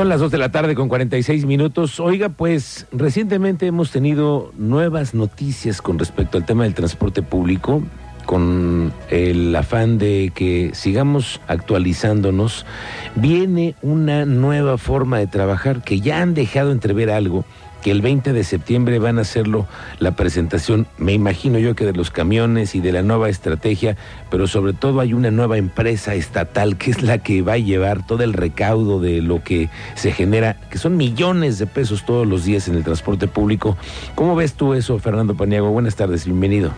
Son las 2 de la tarde con 46 minutos. Oiga, pues recientemente hemos tenido nuevas noticias con respecto al tema del transporte público, con el afán de que sigamos actualizándonos. Viene una nueva forma de trabajar que ya han dejado entrever algo que el 20 de septiembre van a hacerlo la presentación, me imagino yo que de los camiones y de la nueva estrategia, pero sobre todo hay una nueva empresa estatal que es la que va a llevar todo el recaudo de lo que se genera, que son millones de pesos todos los días en el transporte público. ¿Cómo ves tú eso, Fernando Paniago? Buenas tardes, bienvenido.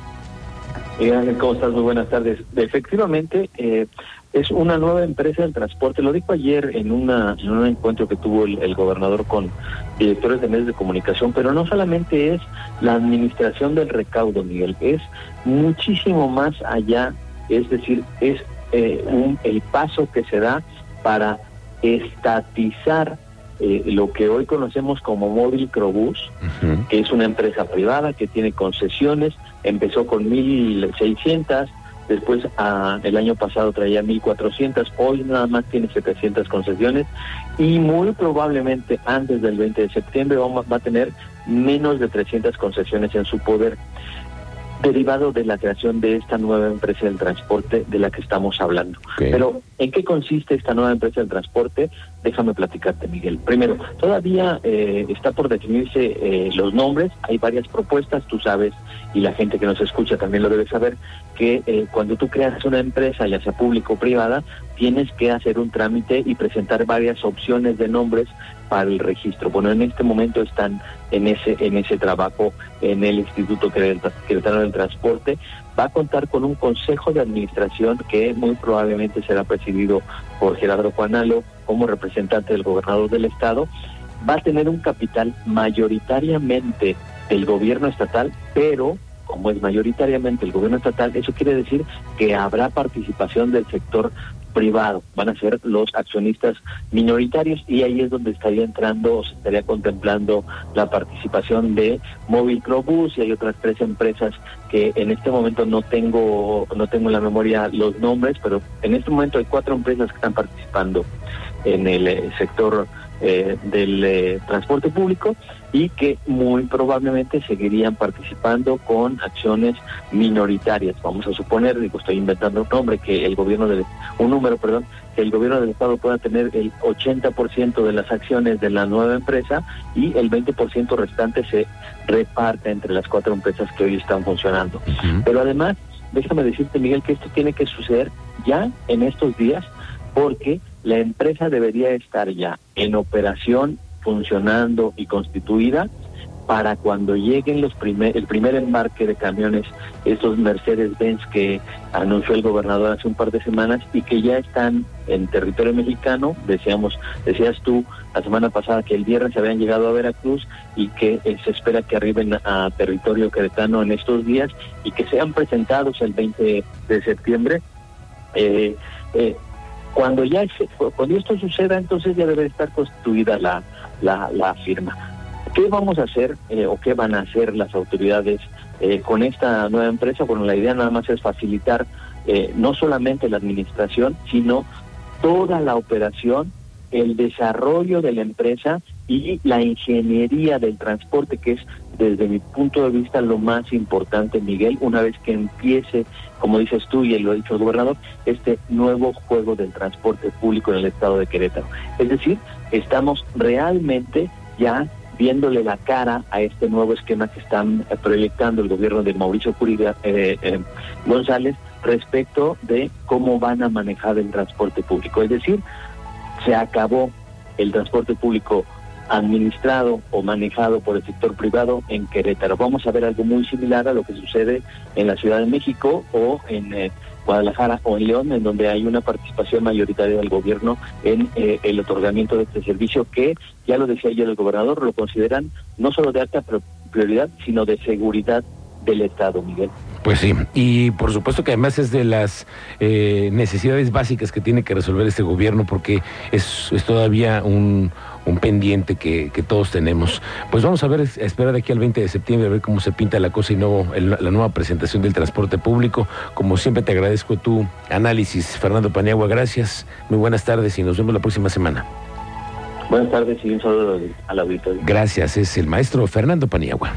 ¿Cómo estás? Muy buenas tardes. Efectivamente, eh, es una nueva empresa del transporte. Lo dijo ayer en, una, en un encuentro que tuvo el, gobernador con directores de medios de comunicación, pero no solamente es la administración del recaudo, Miguel, es muchísimo más allá, es decir, es eh, un, el paso que se da para estatizar eh, lo que hoy conocemos como Móvil Crobús, que es una empresa privada que tiene concesiones, empezó con 1.600, después a, el año pasado traía 1.400, hoy nada más tiene 700 concesiones y muy probablemente antes del 20 de septiembre va, va a tener menos de 300 concesiones en su poder derivado de la creación de esta nueva empresa del transporte de la que estamos hablando. Pero, ¿en qué consiste esta nueva empresa del transporte? Déjame platicarte, Miguel. Primero, todavía eh, está por definirse eh, los nombres, hay varias propuestas, tú sabes, y la gente que nos escucha también lo debe saber, que eh, cuando tú creas una empresa, ya sea pública o privada, tienes que hacer un trámite y presentar varias opciones de nombres para el registro. Bueno, en este momento están en ese en ese trabajo en el Instituto Querétaro del Transporte. Va a contar con un consejo de administración que muy probablemente será presidido por Gerardo Juanalo como representante del gobernador del estado. Va a tener un capital mayoritariamente del gobierno estatal, pero como es mayoritariamente el gobierno estatal, eso quiere decir que habrá participación del sector privado, van a ser los accionistas minoritarios y ahí es donde estaría entrando o se estaría contemplando la participación de Móvil Crobus y hay otras tres empresas que en este momento no tengo no tengo en la memoria los nombres, pero en este momento hay cuatro empresas que están participando en el eh, sector eh, del eh, transporte público y que muy probablemente seguirían participando con acciones minoritarias. Vamos a suponer, digo, estoy inventando un nombre, que el gobierno del, un número, perdón, que el gobierno del estado pueda tener el 80% de las acciones de la nueva empresa y el 20% restante se reparte entre las cuatro empresas que hoy están funcionando. Pero además, déjame decirte, Miguel, que esto tiene que suceder ya en estos días porque la empresa debería estar ya en operación, funcionando y constituida para cuando lleguen los primer, el primer embarque de camiones, estos Mercedes-Benz que anunció el gobernador hace un par de semanas y que ya están en territorio mexicano, decíamos, decías tú la semana pasada que el viernes habían llegado a Veracruz y que eh, se espera que arriben a territorio queretano en estos días y que sean presentados el 20 de septiembre. Eh, eh, cuando ya cuando esto suceda, entonces ya debe estar constituida la, la, firma. ¿Qué vamos a hacer eh, o qué van a hacer las autoridades eh, con esta nueva empresa? Bueno, la idea nada más es facilitar eh, no solamente la administración, sino toda la operación, el desarrollo de la empresa y la ingeniería del transporte, que es desde mi punto de vista lo más importante, Miguel, una vez que empiece, como dices tú y lo ha dicho el gobernador, este nuevo juego del transporte público en el estado de Querétaro. Es decir, estamos realmente ya viéndole la cara a este nuevo esquema que están proyectando el gobierno de Mauricio Curiga eh, eh, González respecto de cómo van a manejar el transporte público. Es decir, se acabó el transporte público administrado o manejado por el sector privado en Querétaro. Vamos a ver algo muy similar a lo que sucede en la Ciudad de México o en eh, Guadalajara o en León, en donde hay una participación mayoritaria del gobierno en eh, el otorgamiento de este servicio que, ya lo decía ayer el gobernador, lo consideran no solo de alta prioridad, sino de seguridad del Estado, Miguel. Pues sí, y por supuesto que además es de las eh, necesidades básicas que tiene que resolver este gobierno porque es, es todavía un, un pendiente que, que, todos tenemos. Pues vamos a ver, a esperar de aquí al 20 de septiembre a ver cómo se pinta la cosa y no la nueva presentación del transporte público. Como siempre te agradezco tu análisis, Fernando Paniagua, gracias, muy buenas tardes y nos vemos la próxima semana. Buenas tardes y un saludo al auditorio. Gracias, es el maestro Fernando Paniagua.